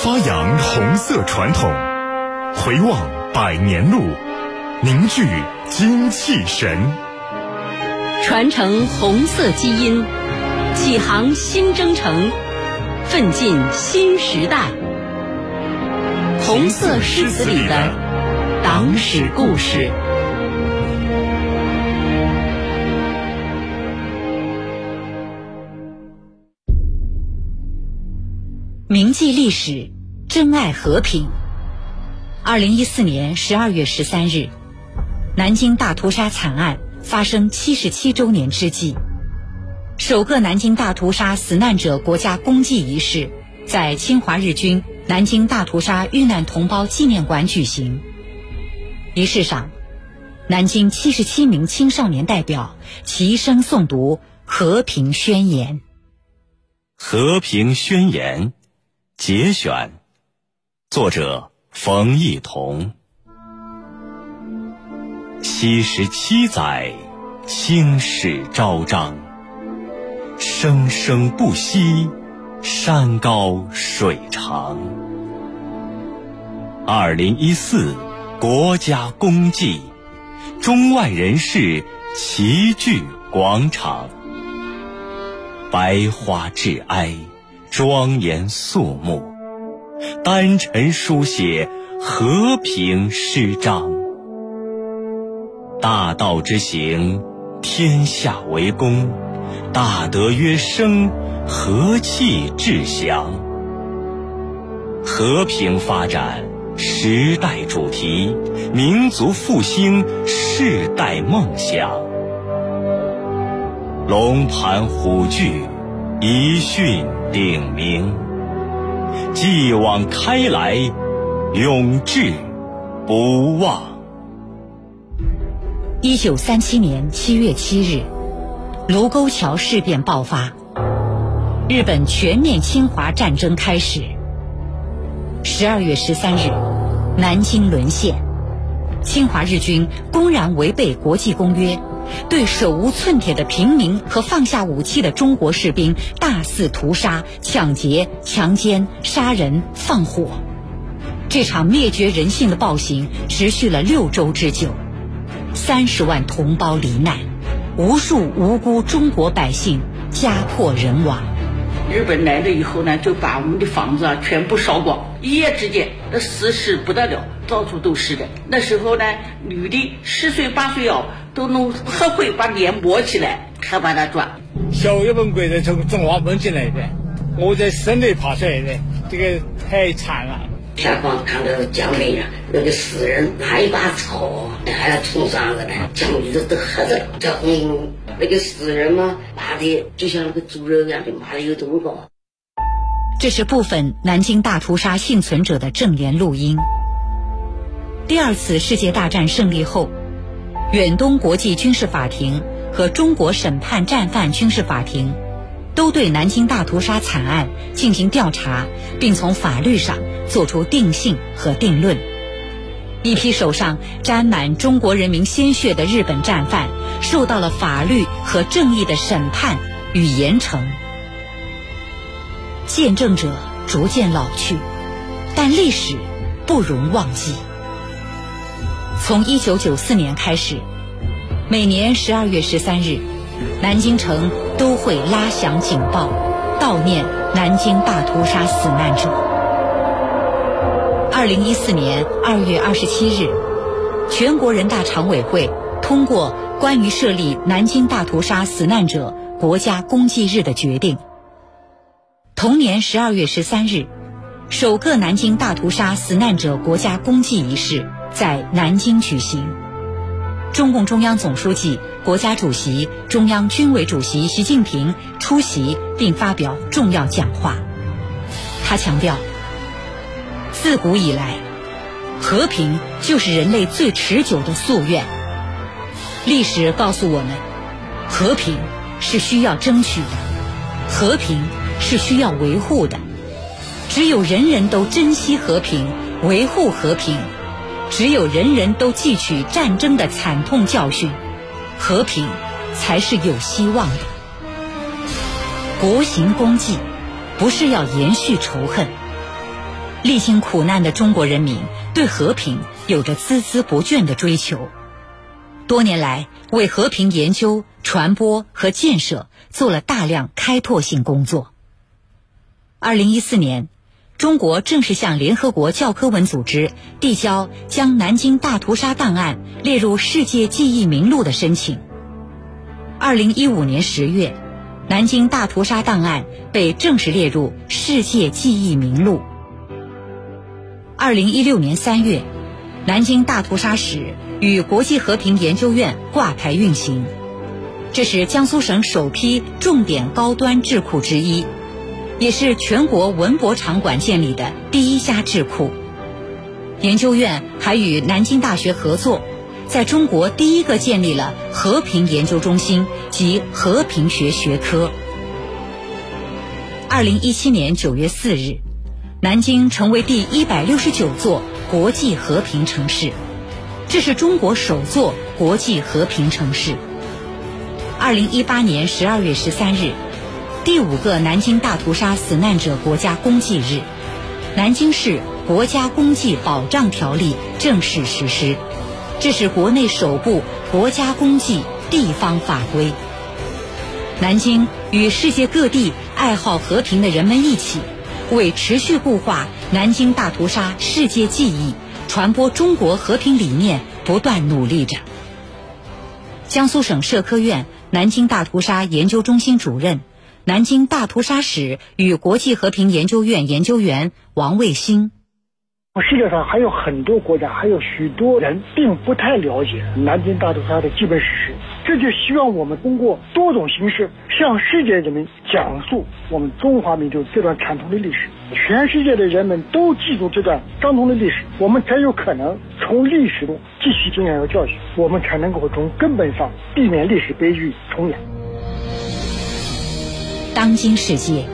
发扬红色传统，回望百年路，凝聚精气神，传承红色基因，启航新征程，奋进新时代。红色诗词里的党史故事。铭记历史，珍爱和平。二零一四年十二月十三日，南京大屠杀惨案发生七十七周年之际，首个南京大屠杀死难者国家公祭仪式在侵华日军南京大屠杀遇难同胞纪念馆举行。仪式上，南京七十七名青少年代表齐声诵读《和平宣言》。《和平宣言》。节选，作者冯一彤。七十七载，青史昭彰，生生不息，山高水长。二零一四，国家公祭，中外人士齐聚广场，白花致哀。庄严肃穆，丹尘书写和平诗章。大道之行，天下为公；大德曰生，和气致祥。和平发展，时代主题；民族复兴，世代梦想。龙盘虎踞，一训。鼎名，继往开来，永志不忘。一九三七年七月七日，卢沟桥事变爆发，日本全面侵华战争开始。十二月十三日，南京沦陷，侵华日军公然违背国际公约。对手无寸铁的平民和放下武器的中国士兵大肆屠杀、抢劫、强奸、杀人、放火，这场灭绝人性的暴行持续了六周之久，三十万同胞罹难，无数无辜中国百姓家破人亡。日本来了以后呢，就把我们的房子啊全部烧光，一夜之间那死尸不得了，到处都是的。那时候呢，女的十岁八岁哦。都弄黑灰把脸抹起来，还把它转。小日本鬼子从中华门进来的，我在省内爬出来的，这个太惨了。下方看到江面上那个死人拿一把草，还要冲上来呢，江里头都黑着，这红那个死人嘛，骂的就像那个猪肉一样的，骂的有多高。这是部分南京大屠杀幸存者的证言录音。第二次世界大战胜利后。远东国际军事法庭和中国审判战犯军事法庭，都对南京大屠杀惨案进行调查，并从法律上作出定性和定论。一批手上沾满中国人民鲜血的日本战犯，受到了法律和正义的审判与严惩。见证者逐渐老去，但历史不容忘记。从一九九四年开始，每年十二月十三日，南京城都会拉响警报，悼念南京大屠杀死难者。二零一四年二月二十七日，全国人大常委会通过关于设立南京大屠杀死难者国家公祭日的决定。同年十二月十三日，首个南京大屠杀死难者国家公祭仪式。在南京举行，中共中央总书记、国家主席、中央军委主席习近平出席并发表重要讲话。他强调，自古以来，和平就是人类最持久的夙愿。历史告诉我们，和平是需要争取的，和平是需要维护的。只有人人都珍惜和平，维护和平。只有人人都汲取战争的惨痛教训，和平才是有希望的。国行公祭，不是要延续仇恨，历经苦难的中国人民对和平有着孜孜不倦的追求，多年来为和平研究、传播和建设做了大量开拓性工作。二零一四年，中国正式向联合国教科文组织递交将南京大屠杀档案列入世界记忆名录的申请。二零一五年十月，南京大屠杀档案被正式列入世界记忆名录。二零一六年三月，南京大屠杀史与国际和平研究院挂牌运行，这是江苏省首批重点高端智库之一，也是全国文博场馆建立的第一家智库。研究院还与南京大学合作，在中国第一个建立了和平研究中心及和平学学科。二零一七年九月四日。南京成为第一百六十九座国际和平城市，这是中国首座国际和平城市。二零一八年十二月十三日，第五个南京大屠杀死难者国家公祭日，南京市国家公祭保障条例正式实施，这是国内首部国家公祭地方法规。南京与世界各地爱好和平的人们一起。为持续固化南京大屠杀世界记忆、传播中国和平理念，不断努力着。江苏省社科院南京大屠杀研究中心主任、南京大屠杀史与国际和平研究院研究员王卫星。世界上还有很多国家，还有许多人并不太了解南京大屠杀的基本史实。这就希望我们通过多种形式向世界人民讲述我们中华民族这段惨痛的历史。全世界的人们都记住这段伤痛的历史，我们才有可能从历史中汲取经验和教训，我们才能够从根本上避免历史悲剧重演。当今世界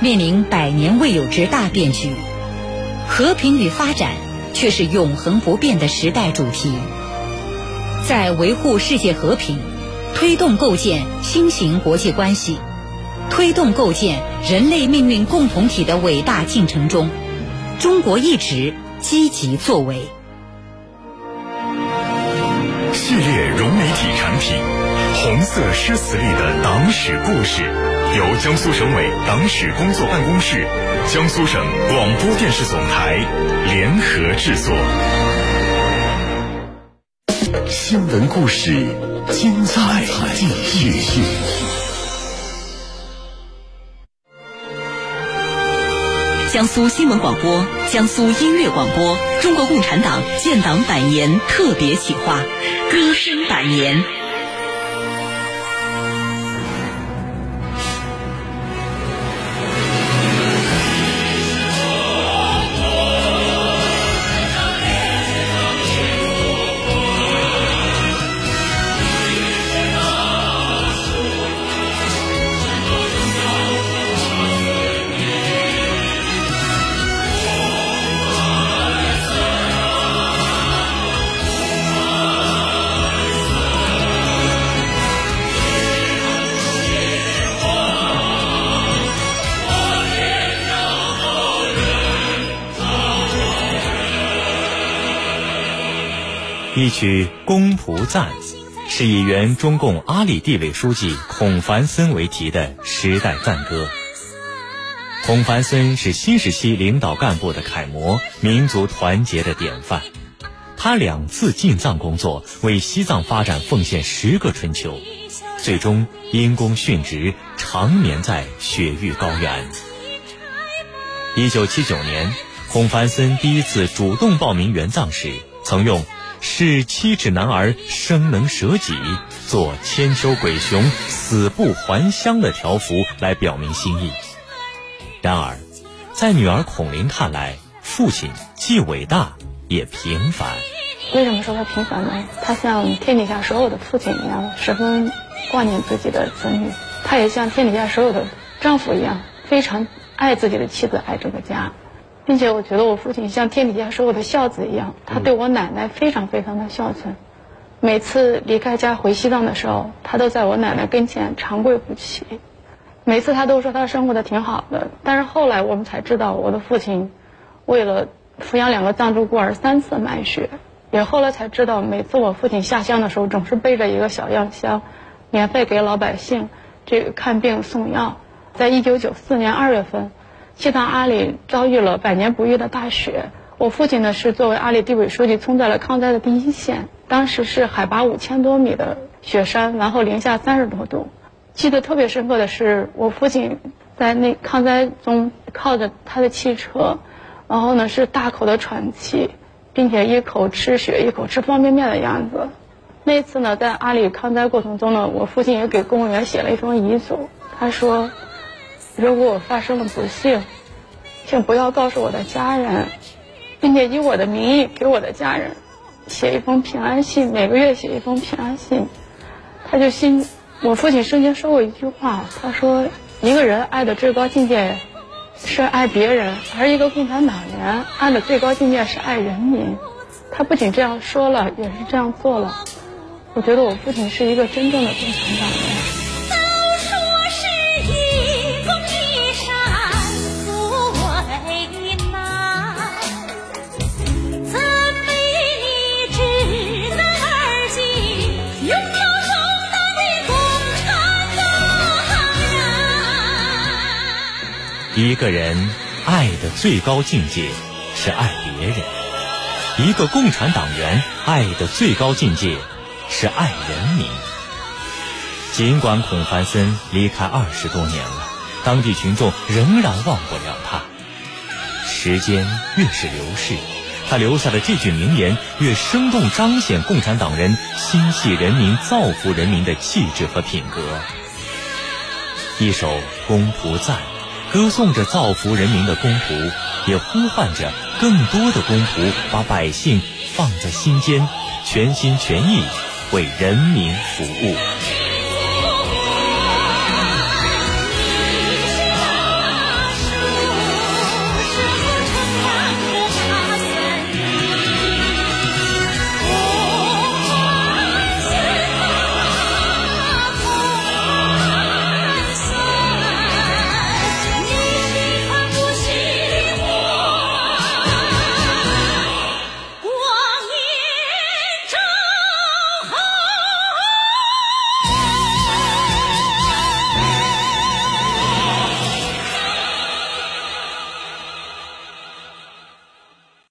面临百年未有之大变局，和平与发展却是永恒不变的时代主题。在维护世界和平、推动构建新型国际关系、推动构建人类命运共同体的伟大进程中，中国一直积极作为。系列融媒体产品《红色诗词里的党史故事》，由江苏省委党史工作办公室、江苏省广播电视总台联合制作。新闻故事，精彩继续。江苏新闻广播、江苏音乐广播，中国共产党建党百年特别企划，歌声百年。一曲《公仆赞》，是以原中共阿里地委书记孔繁森为题的时代赞歌。孔繁森是新时期领导干部的楷模，民族团结的典范。他两次进藏工作，为西藏发展奉献十个春秋，最终因公殉职，长眠在雪域高原。一九七九年，孔繁森第一次主动报名援藏时，曾用。是七尺男儿生能舍己，做千秋鬼雄死不还乡的条幅来表明心意。然而，在女儿孔琳看来，父亲既伟大也平凡。为什么说他平凡呢？他像天底下所有的父亲一样，十分挂念自己的子女；他也像天底下所有的丈夫一样，非常爱自己的妻子，爱这个家。并且我觉得我父亲像天底下所有的孝子一样，他对我奶奶非常非常的孝顺。每次离开家回西藏的时候，他都在我奶奶跟前长跪不起。每次他都说他生活的挺好的，但是后来我们才知道，我的父亲为了抚养两个藏族孤儿三次卖血，也后来才知道，每次我父亲下乡的时候，总是背着一个小药箱，免费给老百姓这个看病送药。在一九九四年二月份，西藏阿里遭遇了百年不遇的大雪。我父亲呢是作为阿里地委书记，冲在了抗灾的第一线。当时是海拔五千多米的雪山，然后零下三十多度。记得特别深刻的是，我父亲在那抗灾中靠着他的汽车，然后呢是大口的喘气，并且一口吃雪，一口吃方便面的样子。那次呢，在阿里抗灾过程中呢，我父亲也给公务员写了一封遗嘱，他说。如果我发生了不幸，请不要告诉我的家人，并且以我的名义给我的家人写一封平安信，每个月写一封平安信。他就心，我父亲生前说过一句话，他说：“一个人爱的最高境界是爱别人，而一个共产党员爱的最高境界是爱人民。”他不仅这样说了，也是这样做了。我觉得我父亲是一个真正的共产党员。一个人爱的最高境界是爱别人，一个共产党员爱的最高境界是爱人民。尽管孔繁森离开二十多年了，当地群众仍然忘不了他。时间越是流逝，他留下的这句名言越生动彰显共产党人心系人民、造福人民的气质和品格。一首《公仆赞》。歌颂着造福人民的公仆，也呼唤着更多的公仆把百姓放在心间，全心全意为人民服务。